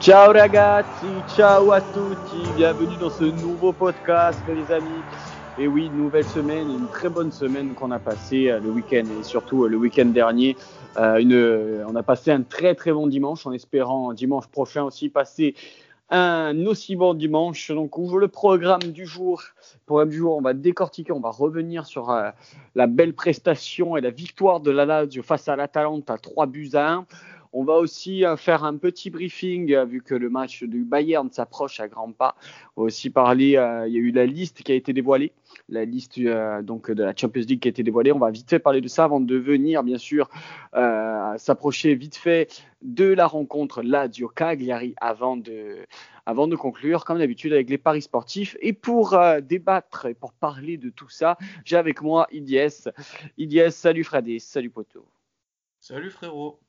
Ciao ragazzi, ciao à tutti, bienvenue dans ce nouveau podcast les amis. Et oui, nouvelle semaine, une très bonne semaine qu'on a passée euh, le week-end et surtout euh, le week-end dernier. Euh, on a passé un très très bon dimanche en espérant dimanche prochain aussi passer un aussi bon dimanche. Donc, ouvre le programme du jour. Programme du jour, on va décortiquer, on va revenir sur la belle prestation et la victoire de la Lazio face à l'Atalanta, 3 buts à 1. On va aussi euh, faire un petit briefing euh, vu que le match du Bayern s'approche à grands pas. On va aussi parler, euh, il y a eu la liste qui a été dévoilée, la liste donc de la Champions League qui a été dévoilée. On va vite fait parler de ça avant de venir bien sûr s'approcher vite fait de la rencontre Lazio Cagliari avant de avant de conclure, comme d'habitude, avec les paris sportifs. Et pour débattre et pour parler de tout ça, j'ai avec moi Idiès. Idiès, salut Fradé, salut Poto. Salut frérot.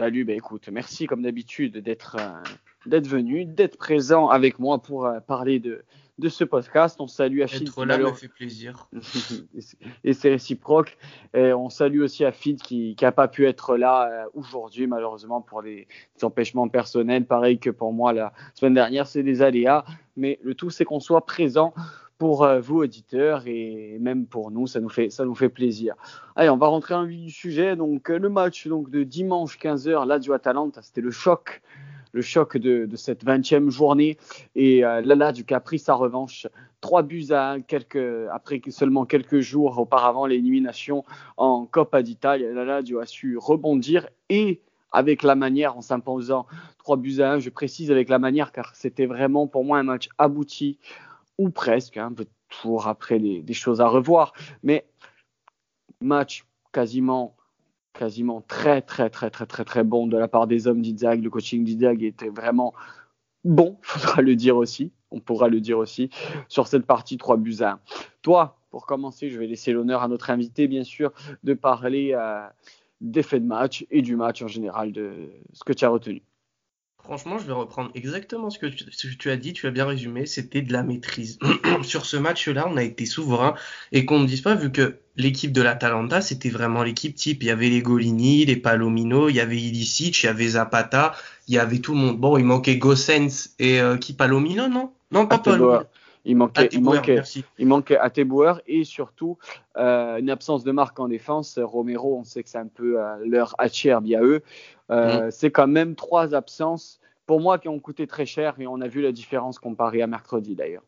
Salut, ben écoute, merci comme d'habitude d'être euh, d'être venu, d'être présent avec moi pour euh, parler de, de ce podcast. On salue Afid. Être là me fait plaisir. et c'est réciproque. Et on salue aussi Afid qui n'a pas pu être là euh, aujourd'hui, malheureusement, pour des, empêchements personnels. Pareil que pour moi la semaine dernière, c'est des aléas. Mais le tout, c'est qu'on soit présent pour euh, vous auditeurs et même pour nous, ça nous fait, ça nous fait plaisir. Allez, on va rentrer en vif du sujet. Donc euh, le match donc de dimanche 15h, Lazio Atalanta, c'était le choc, le choc de, cette 20e journée et euh, la Lazio a pris sa revanche. Trois buts à 1 quelques, après seulement quelques jours auparavant l'élimination en Coppa d'Italie. La Lazio a su rebondir et avec la manière en s'imposant trois buts à 1. Je précise avec la manière car c'était vraiment pour moi un match abouti ou presque, hein, toujours après des choses à revoir, mais match quasiment quasiment très très très très très très bon de la part des hommes d'Idzag. Le coaching d'Idzag était vraiment bon, faudra le dire aussi, on pourra le dire aussi, sur cette partie 3 buts à 1. Toi, pour commencer, je vais laisser l'honneur à notre invité, bien sûr, de parler euh, des faits de match et du match en général, de ce que tu as retenu. Franchement, je vais reprendre exactement ce que, tu, as dit, tu as bien résumé, c'était de la maîtrise. Sur ce match-là, on a été souverain et qu'on ne dise pas, vu que l'équipe de l'Atalanta, c'était vraiment l'équipe type. Il y avait les Golini, les Palomino, il y avait Ilicic, il y avait Zapata, il y avait tout le monde. Bon, il manquait Gossens et euh, qui Palomino, non? Non, pas Palomino. Il manquait, il manquait, il manquait Atebouer et surtout euh, une absence de marque en défense. Romero, on sait que c'est un peu euh, leur Acherbi à eux. Euh. C'est quand même trois absences pour moi qui ont coûté très cher et on a vu la différence comparée à mercredi d'ailleurs.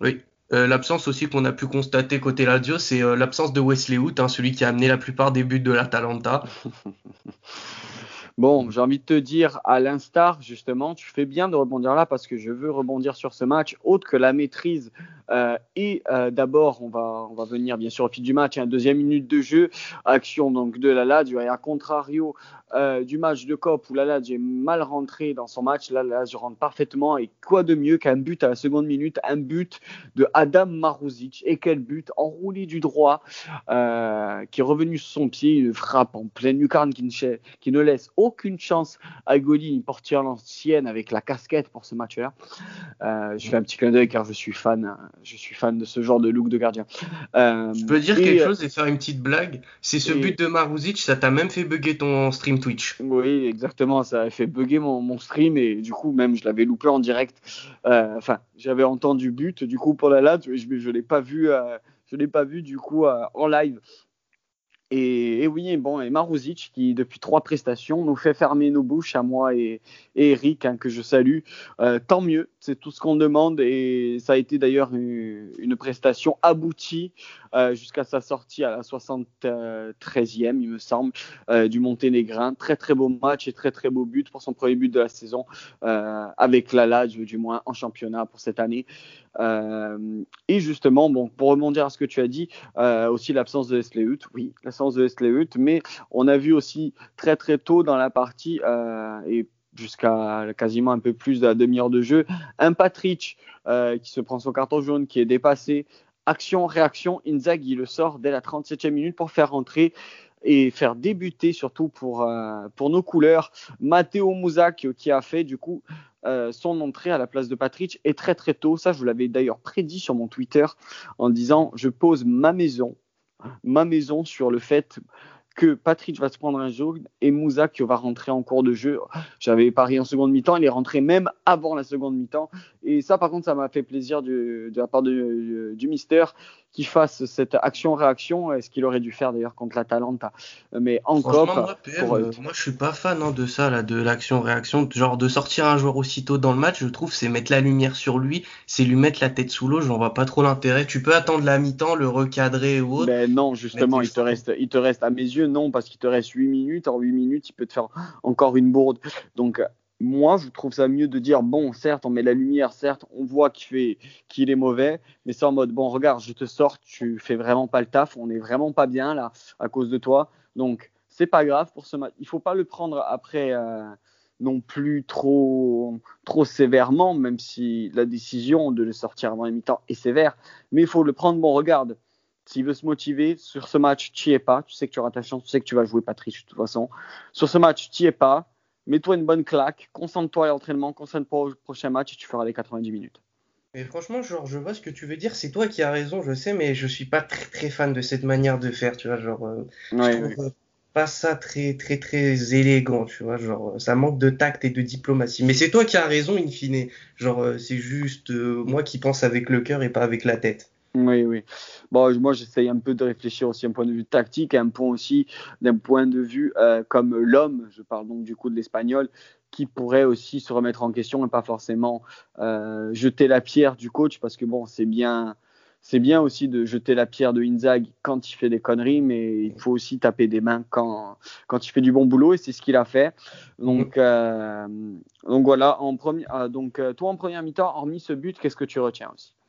Oui. l'absence aussi qu'on a pu constater côté Lazio, c'est l'absence de Wesley Hout, hein, celui qui a amené la plupart des buts de l'Atalanta. Bon, j'ai envie de te dire, à l'instar, justement, tu fais bien de rebondir là parce que je veux rebondir sur ce match, autre que la maîtrise. Euh, et euh, d'abord, on va, on va venir bien sûr au fil du match, un deuxième minute de jeu, action donc de la Lazio et à contrario euh, du match de COP où la Lazio est mal rentré dans son match, là la Lazio rentre parfaitement et quoi de mieux qu'un but à la seconde minute, un but de Adam Maruzic et quel but enroulé du droit qui est revenu sur son pied, une frappe en pleine lucarne qui ne, qui ne laisse aucun aucune chance à Goli, une portière l'ancienne avec la casquette pour ce match-là. Euh, je fais un petit clin d'œil car je suis fan, je suis fan de ce genre de look de gardien. Euh, je peux dire quelque chose et faire une petite blague? C'est ce but de Maruzic, ça t'a même fait bugger ton stream Oui, exactement, ça a fait bugger mon, stream et du coup même je l'avais loupé en direct. Euh, enfin, j'avais entendu but, du coup pour la late, je, je l'ai pas vu, je l'ai pas vu du coup en live. Et, oui, bon, et Maruzic qui depuis trois prestations nous fait fermer nos bouches à moi et, Eric hein, que je salue. Euh, tant mieux, c'est tout ce qu'on demande et ça a été d'ailleurs une, prestation aboutie euh, jusqu'à sa sortie à la 73e, il me semble, euh, du Monténégrin. Très très beau match et très très beau but pour son premier but de la saison avec la Lazio du moins en championnat pour cette année. et justement, bon, pour rebondir à ce que tu as dit, aussi l'absence de Esleut, oui, de Wesley mais on a vu aussi très très tôt dans la partie euh, et jusqu'à quasiment un peu plus de la demi-heure de jeu, un Patrick euh, qui se prend son carton jaune, qui est dépassé. Action, réaction, Inzaghi le sort dès la 37e minute pour faire rentrer et faire débuter surtout pour, euh, pour nos couleurs Matteo Mouzac qui a fait du coup son entrée à la place de Patrick et très très tôt. Ça, je vous l'avais d'ailleurs prédit sur mon Twitter en disant je pose ma maison ma maison sur le fait que Patrick va se prendre un jaune et Moussa qui va rentrer en cours de jeu. J'avais parié en seconde mi-temps, il est rentré même avant la seconde mi-temps. Et ça, par contre, ça m'a fait plaisir de la part de, du Mister qu'il fasse cette action-réaction, est ce qu'il aurait dû faire d'ailleurs contre l'Atalanta. Mais encore, moi, euh, moi, je suis pas fan hein, de ça, là, de l'action-réaction. Genre de sortir un joueur aussitôt dans le match, je trouve, c'est mettre la lumière sur lui, c'est lui mettre la tête sous l'eau. J'en vois pas trop l'intérêt. Tu peux attendre la mi-temps, le recadrer ou autre. Mais non, justement, il te reste, il te reste à mes yeux non, parce qu'il te reste 8 minutes. En 8 minutes, il peut te faire encore une bourde. Donc moi, je trouve ça mieux de dire bon, certes, on met la lumière, certes, on voit qu'il est mauvais, mais c'est en mode bon, regarde, je te sors, tu fais vraiment pas le taf, on est vraiment pas bien là à cause de toi. Donc, c'est pas grave pour ce match. Il faut pas le prendre après euh, non plus trop trop sévèrement, même si la décision de le sortir avant les mi-temps est sévère, mais il faut le prendre bon, regarde. S'il veut se motiver sur ce match, tu es pas. Tu sais que tu auras ta chance, tu sais que tu vas jouer Patrick de toute façon. Sur ce match, tu es pas mets-toi une bonne claque, concentre-toi à l'entraînement, concentre-toi au prochain match et tu feras les 90 minutes. Mais franchement, genre, je vois ce que tu veux dire. C'est toi qui as raison, je sais, mais je suis pas très très fan de cette manière de faire, tu vois, genre. Euh, je trouve pas ça très très très élégant, tu vois, genre, ça manque de tact et de diplomatie. Mais c'est toi qui as raison, in fine. Genre, euh, c'est juste euh, moi qui pense avec le cœur et pas avec la tête. Oui, oui. Bon, moi, j'essaye un peu de réfléchir aussi d'un point de vue tactique et un point aussi d'un point de vue euh, comme l'homme, je parle donc du coup de l'espagnol, qui pourrait aussi se remettre en question et pas forcément euh, jeter la pierre du coach parce que bon, c'est bien. C'est bien aussi de jeter la pierre de Inzaghi quand il fait des conneries, mais il faut aussi taper des mains quand, quand il fait du bon boulot et c'est ce qu'il a fait. Donc, euh, donc voilà, en premier, donc toi en première mi-temps, hormis ce but, qu'est-ce que tu retiens aussi?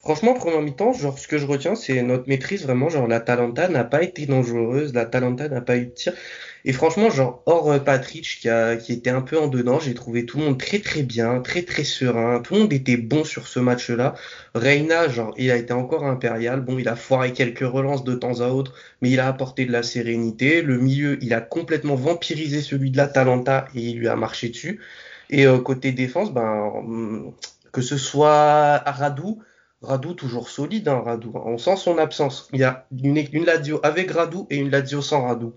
Franchement, première mi-temps, genre, ce que je retiens, c'est notre maîtrise, vraiment, genre, la Talenta n'a pas été dangereuse, la Talenta n'a pas eu de tir. Et franchement, genre, hors euh, Patrick, qui, a, qui était un peu en dedans, j'ai trouvé tout le monde très très bien, très très serein, tout le monde était bon sur ce match-là. Reina, genre, il a été encore impérial, bon, il a foiré quelques relances de temps à autre, mais il a apporté de la sérénité. Le milieu, il a complètement vampirisé celui de la Talenta et il lui a marché dessus. Et euh, côté défense, ben, que ce soit Radou, Radou toujours solide, hein, Radou. On sent son absence. Il y a une, une Lazio avec Radou et une Lazio sans Radou.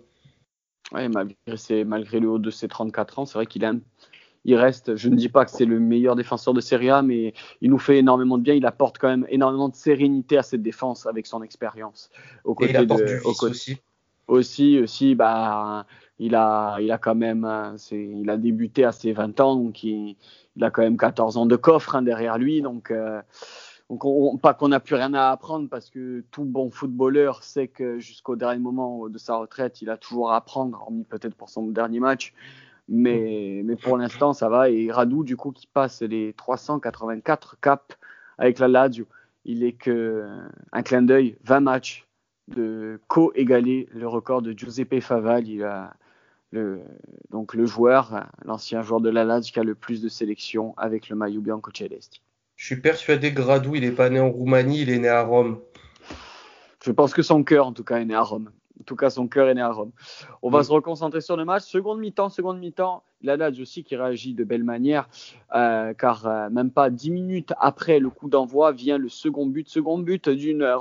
Oui, malgré, malgré le haut de ses 34 ans, c'est vrai qu'il il reste, je ne dis pas que c'est le meilleur défenseur de Serie A, mais il nous fait énormément de bien. Il apporte quand même énormément de sérénité à cette défense avec son expérience. et il apporte du vice aussi. Aussi, aussi, bah, il a, il a quand même, hein, il a débuté à ses 20 ans, donc il, il a quand même 14 ans de coffre hein, derrière lui, donc. Euh, donc, pas qu'on n'a plus rien à apprendre parce que tout bon footballeur sait que jusqu'au dernier moment de sa retraite, il a toujours à apprendre, hormis peut-être pour son dernier match. Mais, mais pour l'instant, ça va. Et Radou, du coup, qui passe les 384 caps avec la Lazio, il est que un clin d'œil, 20 matchs de co-égaler le record de Giuseppe Faval. Il a donc le joueur, l'ancien joueur de la Lazio qui a le plus de sélections avec le maillot bianco celesti. Je suis persuadé que Gradou, il n'est pas né en Roumanie, il est né à Rome. Je pense que son cœur, en tout cas, est né à Rome. En tout cas, son cœur est né à Rome. On va se reconcentrer sur le match. Seconde mi-temps, seconde mi-temps. La aussi qui réagit de belle manière, euh, car euh, même pas dix minutes après le coup d'envoi vient le second but. Second but d'une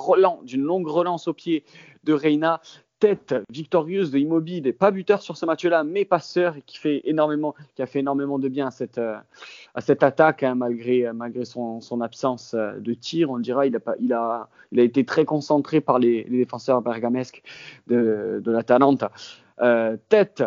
d'une longue relance au pied de Reina tête victorieuse de Immobile, pas buteur sur ce match-là, mais passeur et qui fait énormément, qui a fait énormément de bien à cette, euh, à cette attaque hein, malgré, malgré son, absence euh, de tir. On dira, il a, il a, il a été très concentré par les, défenseurs bergamesques de, de la Talente. Euh, tête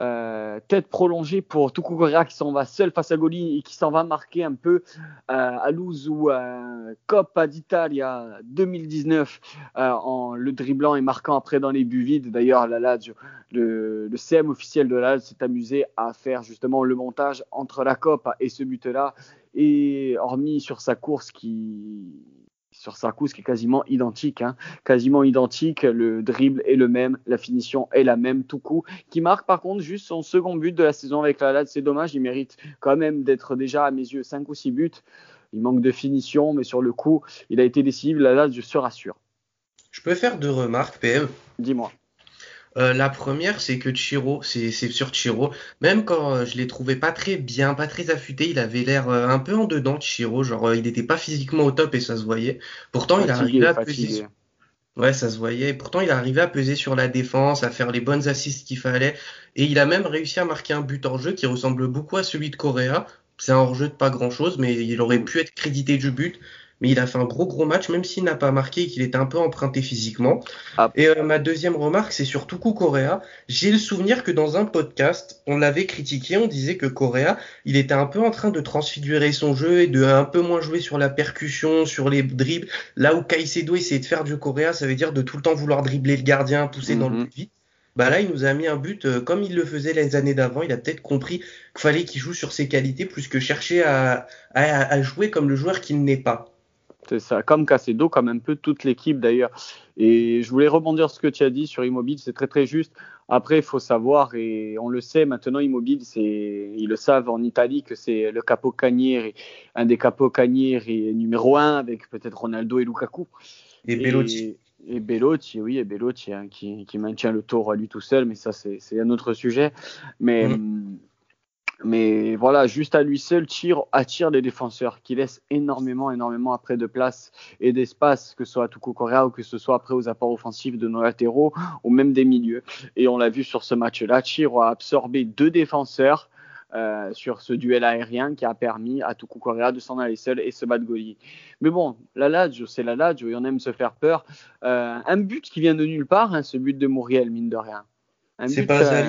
euh, tête prolongée pour Tukukorea qui s'en va seul face à Goli et qui s'en va marquer un peu euh, à Luz ou euh, Coppa d'Italia 2019 euh, en le dribblant et marquant après dans les buts vides. D'ailleurs, la Lazio, le, le, CM officiel de la Lazio s'est amusé à faire justement le montage entre la Coppa et ce but-là. Et hormis sur sa course qui sur Sarkouz qui est quasiment identique, hein. quasiment identique. Le dribble est le même, la finition est la même, tout coup. Qui marque par contre juste son second but de la saison avec la LAD. C'est dommage, il mérite quand même d'être déjà à mes yeux 5 ou 6 buts. Il manque de finition, mais sur le coup, il a été décisif. La LAD, je se rassure. Je peux faire deux remarques, PM Dis-moi. Euh, la première, c'est que Chiro, c'est sur Chiro, même quand euh, je l'ai trouvé pas très bien, pas très affûté, il avait l'air euh, un peu en dedans, Chiro, genre il n'était pas physiquement au top et ça se voyait. Pourtant, il a arrivé à peser. Ouais, ça se voyait. Et pourtant, il arrivait à peser sur la défense, à faire les bonnes assists qu'il fallait. Et il a même réussi à marquer un but hors jeu qui ressemble beaucoup à celui de Correa. C'est un hors jeu de pas grand chose, mais il aurait pu être crédité du but mais il a fait un gros gros match, même s'il n'a pas marqué et qu'il était un peu emprunté physiquement. Ah. Et euh, ma deuxième remarque, c'est sur Tuku Correa. J'ai le souvenir que dans un podcast, on l'avait critiqué, on disait que Correa, il était un peu en train de transfigurer son jeu et de un peu moins jouer sur la percussion, sur les dribbles. Là où Caicedo essayait de faire du Correa, ça veut dire de tout le temps vouloir dribbler le gardien, pousser dans le mhm. but vite. Bah là, il nous a mis un but euh, comme il le faisait les années d'avant. Il a peut-être compris qu'il fallait qu'il joue sur ses qualités plus que chercher à, à jouer comme le joueur qu'il n'est pas. C'est ça, comme Casedo, comme un peu toute l'équipe d'ailleurs. Et je voulais rebondir sur ce que tu as dit sur Immobile, c'est très très juste. Après, il faut savoir, et on le sait maintenant, Immobile, ils le savent en Italie, que c'est le capo un des capos canier numéro un, avec peut-être Ronaldo et Lukaku. Et Bellotti. Et, Bellotti, oui, et Bellotti, hein, qui, qui, maintient le tour à lui tout seul, mais ça, c'est, un autre sujet. Mais. Mm. Mais voilà, juste à lui seul, tire, attire les défenseurs, qui laisse énormément, énormément après de place et d'espace, que ce soit à Tuku Korea ou que ce soit après aux apports offensifs de nos latéraux ou même des milieux. Et on l'a vu sur ce match-là, Chiro a absorbé deux défenseurs euh, sur ce duel aérien qui a permis à Tuku Korea de s'en aller seul et se battre Goli. Mais bon, la Lazio, c'est la Lazio et on aime se faire peur. Euh, un but qui vient de nulle part, hein, ce but de Muriel, mine de rien. C'est pas euh,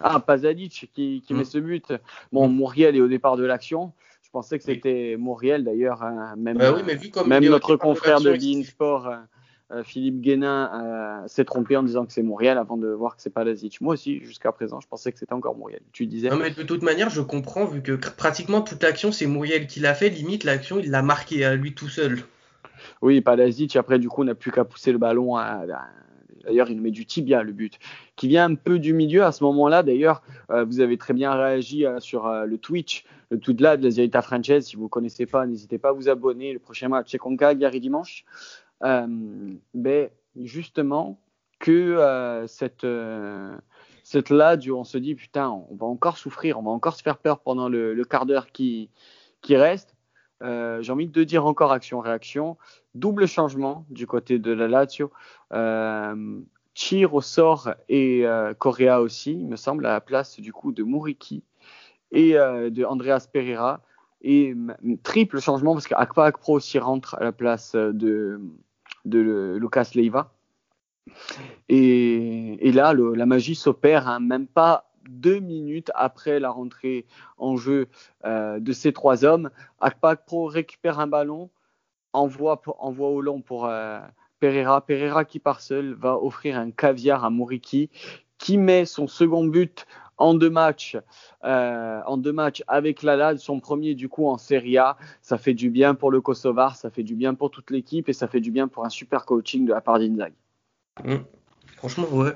ah, Pazadic qui, qui met mm. ce but. Bon, mm. Mouriel est au départ de l'action. Je pensais que c'était Mouriel d'ailleurs. Hein, même bah même notre confrère de Beansport, euh, euh, Philippe Guénin, euh, s'est trompé en disant que c'est Mouriel avant de voir que c'est Pazadic. Moi aussi, jusqu'à présent, je pensais que c'était encore Mouriel. Tu disais. Non, mais de toute manière, je comprends, vu que pratiquement toute l'action, c'est Mouriel qui l'a fait. Limite, l'action, il l'a marqué à lui tout seul. Oui, Palazic, après, du coup, n'a plus qu'à pousser le ballon à, D'ailleurs, il nous met du tibia, le but, qui vient un peu du milieu. À ce moment-là, d'ailleurs, euh, vous avez très bien réagi euh, sur euh, le Twitch, le tout de là de la Zerita Frances. Si vous ne connaissez pas, n'hésitez pas à vous abonner. Le prochain match, c'est Conca, Gary dimanche. ben, justement, que cette, cette là, on se dit, putain, on va encore souffrir, on va encore se faire peur pendant le, quart d'heure qui, qui reste. J'ai envie de dire encore action-réaction. Double changement du côté de la Lazio. Euh, Chir au sort et euh, Correa aussi, il me semble, à la place du coup de Muriki et euh, de Andreas Pereira. Et triple changement parce qu'Akpa Akpro aussi rentre à la place de, de Lucas Leiva. Et, là, la magie s'opère, hein, même pas deux minutes après la rentrée en jeu de ces trois hommes. Akpa Akpro récupère un ballon, envoie, envoie au long pour euh, Pereira. Pereira qui part seul va offrir un caviar à Moriki qui met son second but en deux matchs, euh, en deux matchs avec la son premier du coup en Serie A. Ça fait du bien pour le Kosovar, ça fait du bien pour toute l'équipe et ça fait du bien pour un super coaching de la part d'Inzaghi. Mmh. Franchement, ouais.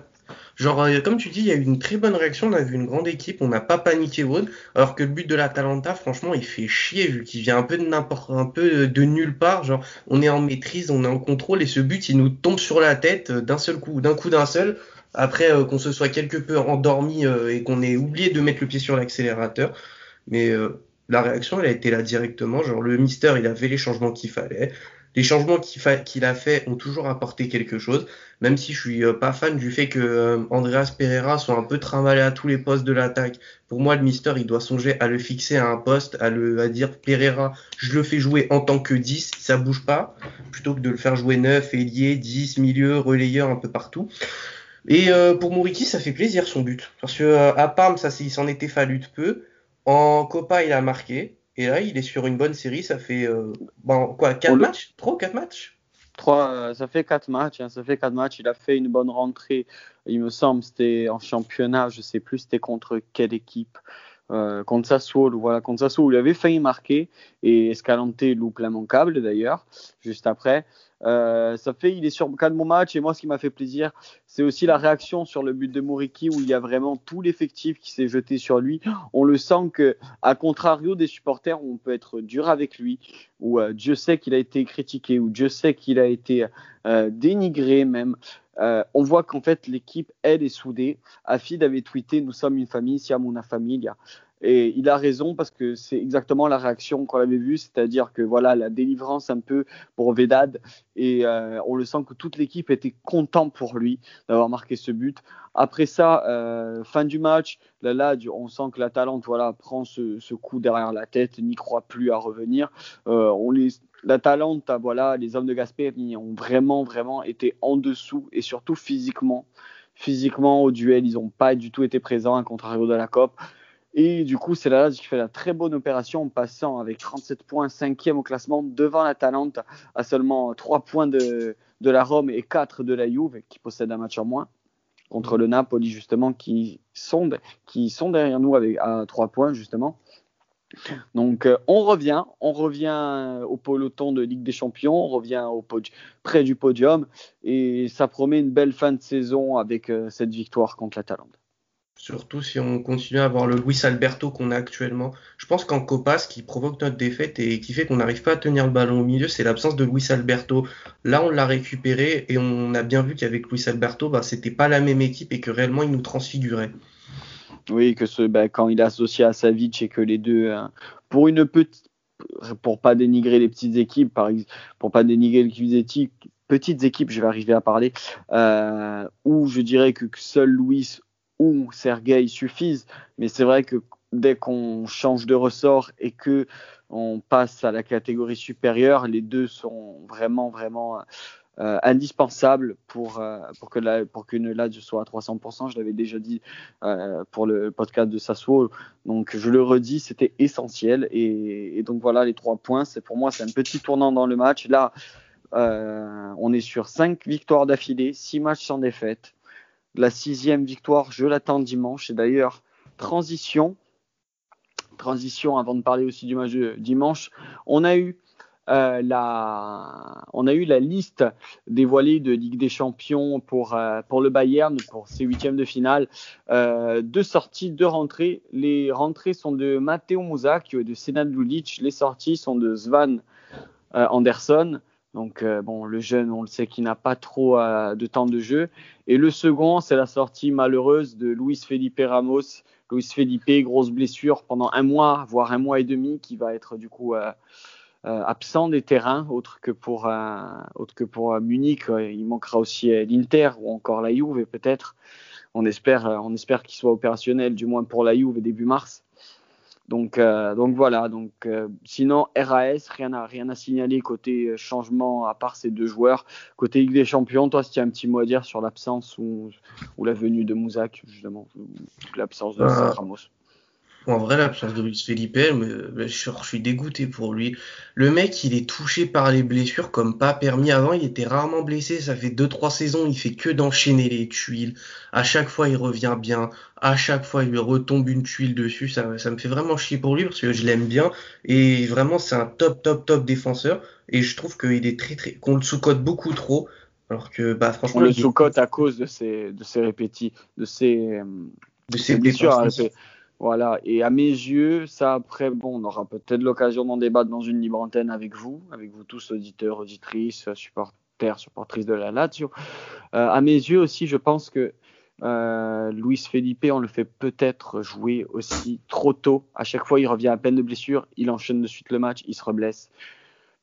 Genre, euh, comme tu dis, il y a eu une très bonne réaction. On a vu une grande équipe, on n'a pas paniqué Wood. Alors que le but de l'Atalanta, franchement, il fait chier vu qu'il vient un peu de n'importe, un peu de nulle part. Genre, on est en maîtrise, on est en contrôle et ce but, il nous tombe sur la tête euh, d'un seul coup, d'un coup d'un seul. Après euh, qu'on se soit quelque peu endormi et qu'on ait oublié de mettre le pied sur l'accélérateur. Mais la réaction, elle a été là directement. Genre, le Mister, il a fait les changements qu'il fallait les changements qu'il a fait ont toujours apporté quelque chose, même si je suis euh, pas fan du fait que euh, Andreas Pereira soit un peu trimballé à tous les postes de l'attaque. Pour moi, le Mister, il doit songer à le fixer à un poste, à le dire Pereira, je le fais jouer en tant que 10, ça bouge pas, plutôt que de le faire jouer 9, ailier, 10, milieu, relayeur un peu partout. Et euh, pour Mouriki, ça fait plaisir son but, parce que à Parme, ça il s'en était fallu de peu. En Copa, il a marqué. Et là, il est sur une bonne série. Ça fait euh, bon, quoi, 4 matchs? 3 4 matchs? 3, euh, ça fait 4 matchs. Hein, ça fait 4 matchs. Il a fait une bonne rentrée. Il me semble, c'était en championnat. Je sais plus c'était contre quelle équipe. Euh, contre Sassuolo, voilà, contre Sassuolo, il avait failli marquer et Escalante loupe l'immanquable d'ailleurs, juste après. Euh, ça fait, il est sur quatre bons matchs et moi, ce qui m'a fait plaisir, c'est aussi la réaction sur le but de Moriki où il y a vraiment tout l'effectif qui s'est jeté sur lui. On le sent que, à contrario des supporters, on peut être dur avec lui, où euh, Dieu sait qu'il a été critiqué, ou Dieu sait qu'il a été euh, dénigré même. on voit qu'en fait l'équipe elle est soudée. Afid avait tweeté nous sommes une famille, Siam una familia. Et il a raison parce que c'est exactement la réaction qu'on avait vue, c'est-à-dire que voilà la délivrance un peu pour Vedad et euh, on le sent que toute l'équipe était contente pour lui d'avoir marqué ce but. Après ça, euh, fin du match, là, là, on sent que la Talente voilà prend ce, coup derrière la tête, n'y croit plus à revenir. Euh, la Talente, voilà, les hommes de Gasperi ont vraiment vraiment été en dessous et surtout physiquement. Physiquement au duel, ils n'ont pas du tout été présents, à contrario de la COP. Et du coup, c'est la Lazio qui fait la très bonne opération en passant avec 37 points, 5e au classement, devant la Talente, à seulement 3 points de, la Rome et 4 de la Juve, qui possède un match en moins, contre le Napoli, justement, qui sont, qui sont derrière nous avec, à 3 points, justement. Donc, euh, on revient, on revient au peloton de Ligue des Champions, on revient au près du podium, et ça promet une belle fin de saison avec euh, cette victoire contre la Talente. Surtout si on continue à avoir le Luis Alberto qu'on a actuellement. Je pense qu'en Copa, ce qui provoque notre défaite et qui fait qu'on n'arrive pas à tenir le ballon au milieu, c'est l'absence de Luis Alberto. Là, on l'a récupéré et on a bien vu qu'avec Luis Alberto, bah, c'était pas la même équipe et que réellement, il nous transfigurait. Oui, que ce, bah, quand il est associé à Savic et que les deux, hein, pour une petite, pour pas dénigrer les petites équipes, par pour pas dénigrer les petites petites équipes, je vais arriver à parler, euh, où je dirais que seul Luis ou Sergei suffisent. Mais c'est vrai que dès qu'on change de ressort et que on passe à la catégorie supérieure, les deux sont vraiment, vraiment euh, indispensables pour, euh, pour que la, pour qu'une LAD soit à 300%. Je l'avais déjà dit euh, pour le podcast de Sassuolo. Donc, je le redis, c'était essentiel. Et, et, donc, voilà, les trois points, c'est pour moi, c'est un petit tournant dans le match. Là, on est sur cinq victoires d'affilée, six matchs sans défaite. La sixième victoire, je l'attends dimanche. Et d'ailleurs, transition, transition avant de parler aussi du match de dimanche. On a eu euh, la, on a eu liste dévoilée de Ligue des Champions pour, euh, pour le Bayern, pour ses huitièmes de finale. Euh, deux sorties, deux rentrées. Les rentrées sont de Matteo Muzak et de Senad Lulic. Les sorties sont de Svan Anderson. Donc, euh, bon, le jeune, on le sait qu'il n'a pas trop euh, de temps de jeu. Et le second, c'est la sortie malheureuse de Luis Felipe Ramos. Luis Felipe, grosse blessure pendant un mois, voire un mois et demi, qui va être du coup euh, absent des terrains, autre que pour, Munich. il manquera aussi l'Inter ou encore la Juve, peut-être. On espère, on espère qu'il soit opérationnel, du moins pour la Juve début mars. Donc, euh, donc voilà. Donc, euh, sinon, RAS, rien à, rien à signaler côté euh, changement à part ces deux joueurs. Côté Ligue des Champions, toi, si tu as un petit mot à dire sur l'absence ou, ou, la venue de Mouzak, justement, l'absence de Ramos. En vrai, l'absence de Luis Felipe, mais, je, suis dégoûté pour lui. Le mec, il est touché par les blessures comme pas permis. Avant, il était rarement blessé. Ça fait deux trois saisons, il fait que d'enchaîner les tuiles. À chaque fois, il revient bien. À chaque fois, il lui retombe une tuile dessus. Ça, ça me fait vraiment chier pour lui parce que je l'aime bien. Et vraiment, c'est un top, top, top défenseur. Et je trouve qu'il est très, très, qu'on le sous-cote beaucoup trop. Alors que, bah, franchement. On le sous-cote à cause de ses, de ses répétis, de ses, de ses blessures. Voilà, et à mes yeux, ça après, bon, on aura peut-être l'occasion d'en débattre dans une libre antenne avec vous, avec vous tous, auditeurs, auditrices, supporters, supportrices de la Lazio. Euh, à mes yeux aussi, je pense que euh, Luis Felipe, on le fait peut-être jouer aussi trop tôt. À chaque fois, il revient à peine de blessure, il enchaîne de suite le match, il se reblesse.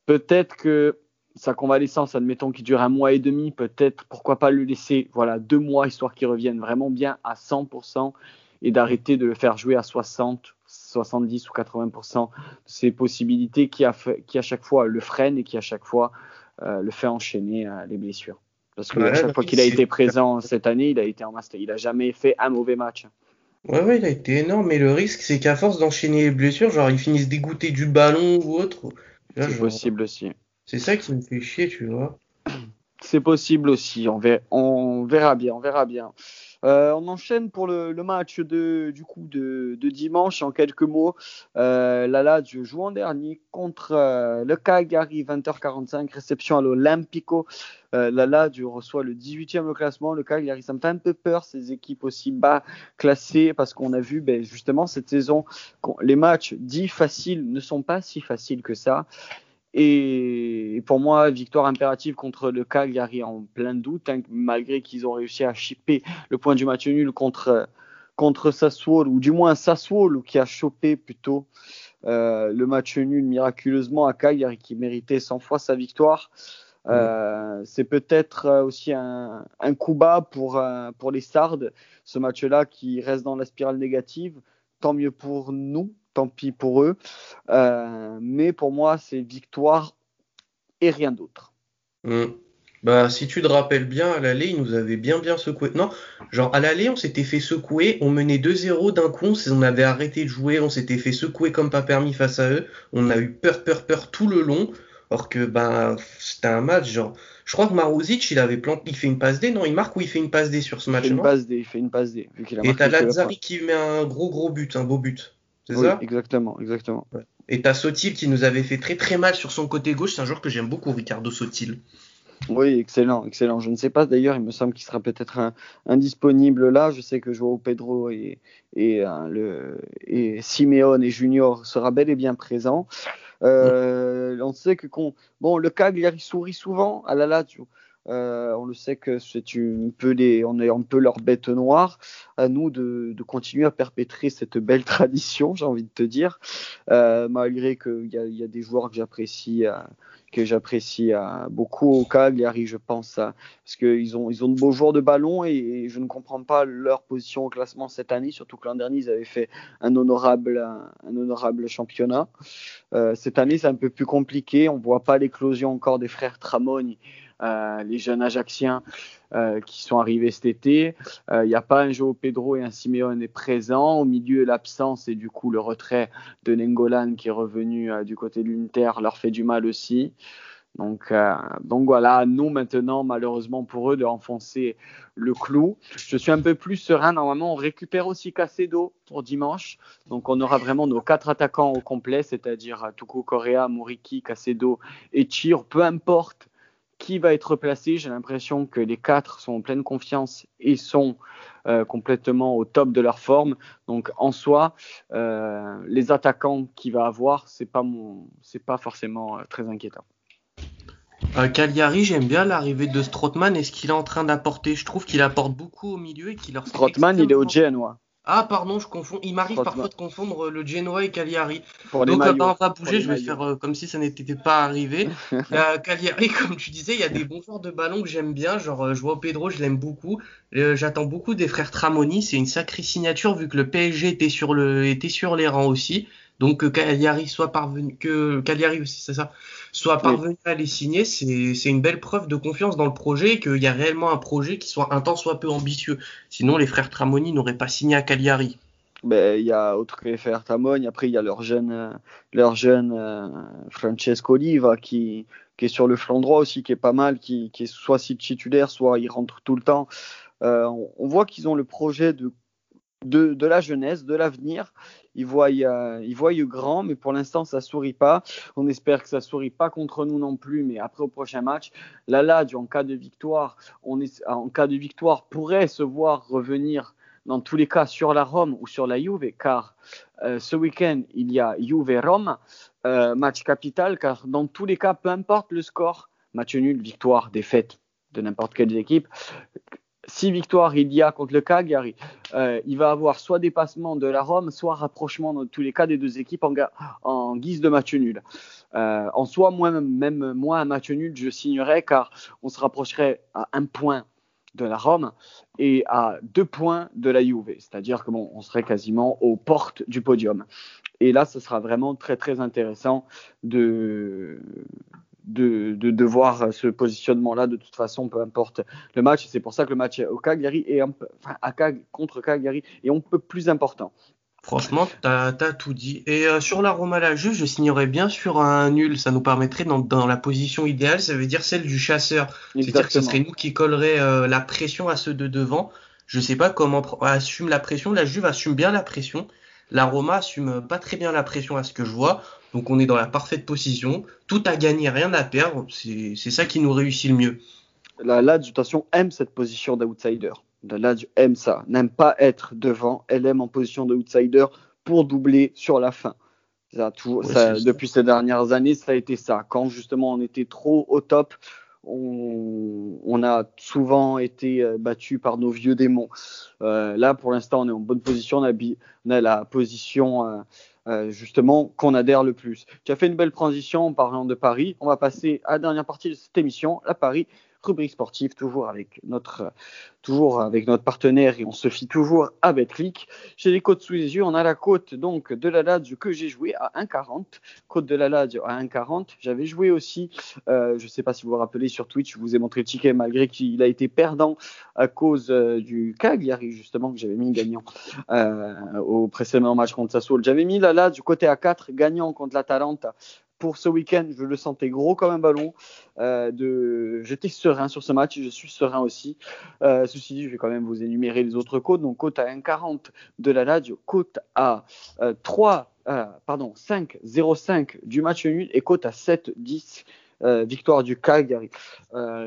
Peut-être que sa convalescence, admettons qu'il dure un mois et demi, peut-être pourquoi pas le laisser voilà deux mois histoire qu'il revienne vraiment bien à 100% et d'arrêter de le faire jouer à 60, 70 ou 80% de ses possibilités qui, a qui à chaque fois le freine et qui à chaque fois euh, le fait enchaîner euh, les blessures. Parce que à chaque fois qu'il a été présent cette année, il a été en master. Il a jamais fait un mauvais match. Ouais, ouais, il a été énorme. Mais le risque, c'est qu'à force d'enchaîner les blessures, genre, ils finissent dégoûtés du ballon ou autre. C'est possible aussi. C'est ça qui me fait chier, tu vois. C'est possible aussi. On verra, on verra bien. On verra bien. Euh, on enchaîne pour le, match de, du coup de, dimanche en quelques mots. Euh, la Lazio joue en dernier contre euh, le Cagliari 20h45, réception à l'Olympico. Euh, la reçoit le 18e au classement. Le Cagliari, ça me fait un peu peur ces équipes aussi bas classées parce qu'on a vu ben, justement cette saison les matchs dits faciles ne sont pas si faciles que ça. Et pour moi, victoire impérative contre le Cagliari en plein doute, hein, malgré qu'ils ont réussi à chipper le point du match nul contre, contre Sassuolo, ou du moins Sassuolo qui a chopé plutôt euh, le match nul miraculeusement à Cagliari qui méritait 100 fois sa victoire. Euh, c'est peut-être euh, aussi un, coup bas pour, pour les Sardes, ce match-là qui reste dans la spirale négative. Tant mieux pour nous, tant pis pour eux. mais pour moi, c'est victoire et rien d'autre. Mm. Bah, si tu te rappelles bien, à l'aller, ils nous avaient bien bien secoué. Non, genre à l'aller, on s'était fait secouer, on menait 2-0 d'un coup, on avait arrêté de jouer, on s'était fait secouer comme pas permis face à eux. On a eu peur, peur, peur tout le long. Or que ben c'était un match genre. Je crois que Maruzic il avait planté, il fait une passe D, non Il marque ou il fait une passe D sur ce match Il fait une passe D, il fait une passe D. Vu a Et t'as Lazari qui met un gros gros but, un beau but. C'est ça? Exactement, exactement. Et t'as Sotil qui nous avait fait très très mal sur son côté gauche. C'est un joueur que j'aime beaucoup, Ricardo Sotil. Oui, excellent, excellent. Je ne sais pas d'ailleurs, il me semble qu'il sera peut-être indisponible là. Je sais que Joao Pedro et, et, le, et Simeone et Junior sera bel et bien présent. Euh, on sait que bon, le Cagliari sourit souvent à la Lazio. Euh, on le sait que c'est un peu on est un leur bête noire. À nous de, continuer à perpétrer cette belle tradition, j'ai envie de te dire, euh, malgré qu'il y, a des joueurs que j'apprécie que j'apprécie euh, beaucoup au Cagliari, je pense, parce qu'ils ont, ils ont de beaux joueurs de ballon et, je ne comprends pas leur position au classement cette année, surtout que l'an dernier, ils avaient fait un honorable, championnat. Euh, cette année, c'est un peu plus compliqué, on ne voit pas l'éclosion encore des frères Tramoni euh, les jeunes Ajacciens euh, qui sont arrivés cet été. Il euh, n'y a pas un Joe Pedro et un Simeone présent. Au milieu, l'absence et du coup le retrait de Nengolan qui est revenu du côté de l'Inter leur fait du mal aussi. Donc, donc voilà, nous maintenant, malheureusement pour eux, de renfoncer le clou. Je suis un peu plus serein. Normalement, on récupère aussi Casedo pour dimanche. Donc, on aura vraiment nos quatre attaquants au complet, c'est-à-dire Tuku Correa, Muriki, Casedo et Chir, peu importe qui va être placé. J'ai l'impression que les quatre sont en pleine confiance et sont euh, complètement au top de leur forme. Donc en soi, euh, les attaquants qu'il va avoir, c'est pas mon, c'est pas forcément euh, très inquiétant. Cagliari, j'aime bien l'arrivée de Strootman et ce qu'il est en train d'apporter. Je trouve qu'il apporte beaucoup au milieu et qu'il leur. Strootman, il est au Genoa. Ah pardon, je confonds. Il m'arrive parfois de confondre le Genoa et Cagliari. Donc euh, on va bouger, je vais faire euh, comme si ça n'était pas arrivé. Cagliari, comme tu disais, il y a des bons joueurs de ballon que j'aime bien. Genre euh, Joao Pedro, je l'aime beaucoup. J'attends beaucoup des frères Tramoni. C'est une sacrée signature vu que le PSG était sur le était sur les rangs aussi. Donc que Cagliari soit parvenu, que Cagliari aussi, c'est ça, soit parvenu à les signer, c'est une belle preuve de confiance dans le projet et qu'il y a réellement un projet qui soit un temps soit peu ambitieux. Sinon, les frères Tramoni n'auraient pas signé à Cagliari. Ben, il y a autre que les frères Tramoni. Après, il y a leur jeune, leur jeune euh, Francesco Oliva qui, qui est sur le flanc droit aussi, qui est pas mal, qui, qui est soit titulaire, soit il rentre tout le temps. Euh, on, voit qu'ils ont le projet de, de, la jeunesse, de l'avenir ils voient, ils voient grand, mais pour l'instant, ça sourit pas. On espère que ça sourit pas contre nous non plus, mais après au prochain match, la Lazio, en cas de victoire, on est, en cas de victoire, pourrait se voir revenir dans tous les cas sur la Rome ou sur la Juve, car euh, ce week-end, il y a Juve-Rome, euh, match capital, car dans tous les cas, peu importe le score, match nul, victoire, défaite de n'importe quelle équipe, si victoire il y a contre le Cagliari, euh, il va avoir soit dépassement de la Rome, soit rapprochement dans tous les cas des deux équipes en, guise de match nul. Euh, en soi, moi, même moi, un match nul, je signerais car on se rapprocherait à un point de la Rome et à deux points de la Juve, c'est-à-dire que on serait quasiment aux portes du podium. Et là, ce sera vraiment très très intéressant de de, de, voir ce positionnement-là de toute façon, peu importe le match. C'est pour ça que le match au Cagliari est enfin, à contre Cagliari est un peu plus important. Franchement, tu as, tout dit. Et euh, sur la Roma la Juve, je signerais bien sur un nul. Ça nous permettrait dans, dans la position idéale, ça veut dire celle du chasseur. C'est-à-dire que ce serait nous qui collerait euh, la pression à ceux de devant. Je sais pas comment assume la pression. La Juve assume bien la pression. La Roma assume pas très bien la pression à ce que je vois. Donc on est dans la parfaite position. Tout à gagner, rien à perdre. C'est ça qui nous réussit le mieux. La Lazio, aime cette position d'outsider. La Lazio aime ça. N'aime pas être devant. Elle aime en position d'outsider pour doubler sur la fin. Ça, tout, depuis ces dernières années, ça a été ça. Quand justement on était trop au top, on, a souvent été battu par nos vieux démons. là, pour l'instant, on est en bonne position. On a, on a la position justement qu'on adhère le plus. Tu as fait une belle transition en parlant de Paris. On va passer à la dernière partie de cette émission, la Paris rubrique sportive, toujours avec notre, toujours avec notre partenaire et on se fie toujours à Betclic. J'ai les côtes sous les yeux. On a la côte donc de la Lazio que j'ai joué à 1,40. Côte de la Lazio à 1,40. J'avais joué aussi, euh, je ne sais pas si vous vous rappelez sur Twitch, je vous ai montré le ticket malgré qu'il a été perdant à cause euh, du Cagliari justement que j'avais mis gagnant euh, au précédent match contre Sassuolo. J'avais mis la Lazio côté à 4 gagnant contre l'Atalanta pour ce week-end, je le sentais gros comme un ballon. Euh, de... J'étais serein sur ce match, je suis serein aussi. Euh, ceci dit, je vais quand même vous énumérer les autres côtes. Donc, côte à 1,40 de la Lazio, côte à 3, euh, pardon, 5,05 du match nul et côte à 7,10 victoire du Cagliari.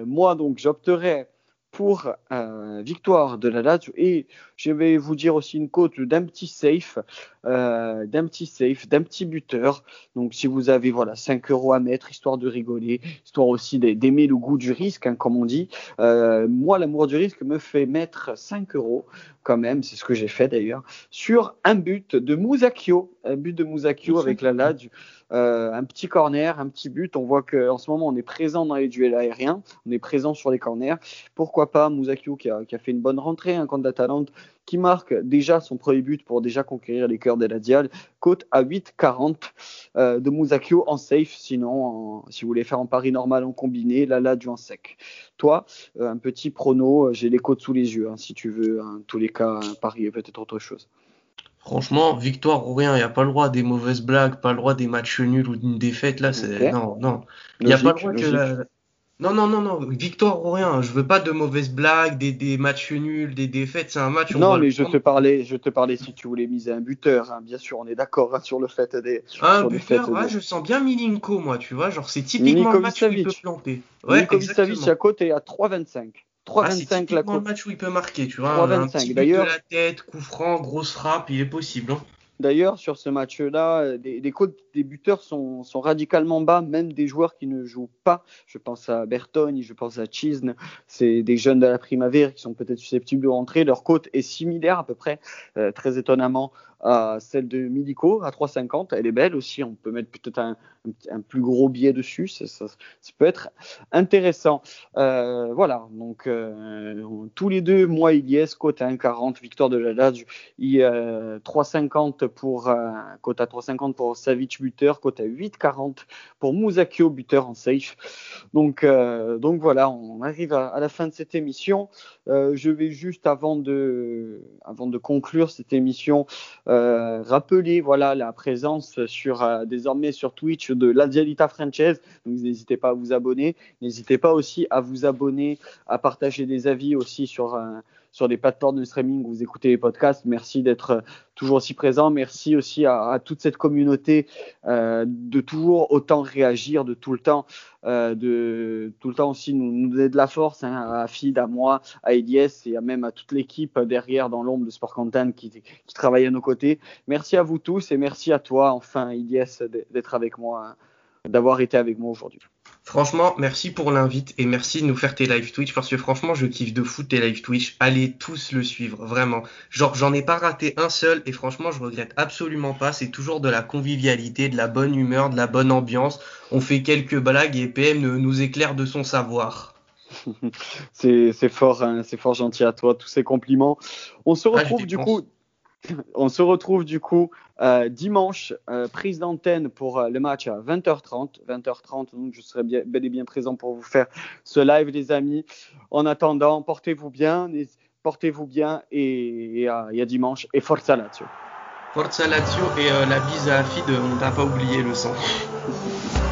moi, donc, j'opterais pour euh, victoire de la Lazio et je vais vous dire aussi une cote d'un petit safe, euh, d'un petit safe, d'un petit buteur. Donc si vous avez voilà 5 euros à mettre, histoire de rigoler, histoire aussi d'aimer le goût du risque, hein, comme on dit. Euh, moi, l'amour du risque me fait mettre 5 euros quand même, c'est ce que j'ai fait d'ailleurs, sur un but de Musacchio, un but de Musacchio avec la Lazio. Euh, un petit corner, un petit but. On voit qu'en ce moment, on est présent dans les duels aériens, on est présent sur les corners. Pourquoi pas Musakio qui a, fait une bonne rentrée, un candidat talent qui marque déjà son premier but pour déjà conquérir les cœurs des Ladial. Côte à 8,40 euh, de Musakio en safe. Sinon, si vous voulez faire un pari normal en combiné, là, du en sec. Toi, euh, un petit prono, j'ai les côtes sous les yeux. Hein, si tu veux, en tous les cas, un pari peut-être autre chose. Franchement, victoire ou rien, il n'y a pas le droit des mauvaises blagues, pas le droit des matchs nuls ou d'une défaite. Là, c'est. Non, non. Il n'y a pas le droit que. Non, non, non, non, victoire ou rien. Je veux pas de mauvaises blagues, des, des matchs nuls, des défaites. C'est un match. non, mais je te parlais, je te parlais si tu voulais miser un buteur. Hein. Bien sûr, on est d'accord hein, sur le fait des. Un buteur, ouais, je sens bien Milinko, moi, tu vois. Genre, c'est typiquement le match où il peut planter. Ouais, Savic à côté à 3,25. 3-25 ah, la le match où il peut marquer, tu vois. 3-25. D'ailleurs, de la tête, coup franc, grosse frappe, il est possible. Hein. D'ailleurs, sur ce match-là, les, les codes des buteurs sont, sont, radicalement bas, même des joueurs qui ne jouent pas. Je pense à Bertoni, je pense à Chisne. C'est des jeunes de la Primavera qui sont peut-être susceptibles de rentrer. Leur cote est similaire à peu près, euh, très étonnamment, celle de Milico à 3,50. Elle est belle aussi. On peut mettre peut-être un, plus gros billet dessus. Ça, peut être intéressant. Euh, voilà. Donc, euh, tous les deux, moi, Iliès, cote à 1,40. Victoire de la euh, 3,50 pour, cote à 3,50 pour Savic buteur. Cote à 8,40 pour Musakio buteur en safe. Donc, euh, donc voilà. On arrive à, à, la fin de cette émission. je vais juste, avant de, avant de conclure cette émission, euh, rappeler voilà la présence sur euh, désormais sur Twitch de la Dialita Franchise. Donc n'hésitez pas à vous abonner. N'hésitez pas aussi à vous abonner, à partager des avis aussi sur euh, sur des plateformes de streaming où vous écoutez les podcasts. Merci d'être euh, toujours aussi présent. Merci aussi à, toute cette communauté euh, de toujours autant réagir, de tout le temps, euh, de tout le temps aussi nous, donner de la force hein, à Fid, à moi, à Elias et à même à toute l'équipe derrière dans l'ombre de Sport Content qui, qui travaille à nos côtés. Merci à vous tous et merci à toi, enfin, Elias, d'être avec moi, hein, d'avoir été avec moi aujourd'hui. Franchement, merci pour l'invite et merci de nous faire tes live Twitch parce que franchement, je kiffe de fou tes live Twitch. Allez tous le suivre, vraiment. Genre, j'en ai pas raté un seul et franchement, je regrette absolument pas. C'est toujours de la convivialité, de la bonne humeur, de la bonne ambiance. On fait quelques blagues et PM nous éclaire de son savoir. c'est fort, hein, c'est fort gentil à toi, tous ces compliments. On se ah, retrouve du coup on se retrouve du coup euh, dimanche, euh, prise d'antenne pour euh, le match à 20h30. 20h30, donc je serai bien, bel et bien présent pour vous faire ce live, les amis. En attendant, portez-vous bien, portez-vous bien et, et, à, dimanche. Et Forza Lazio. Forza Lazio et la bise à Fid, on t'a pas oublié le sang.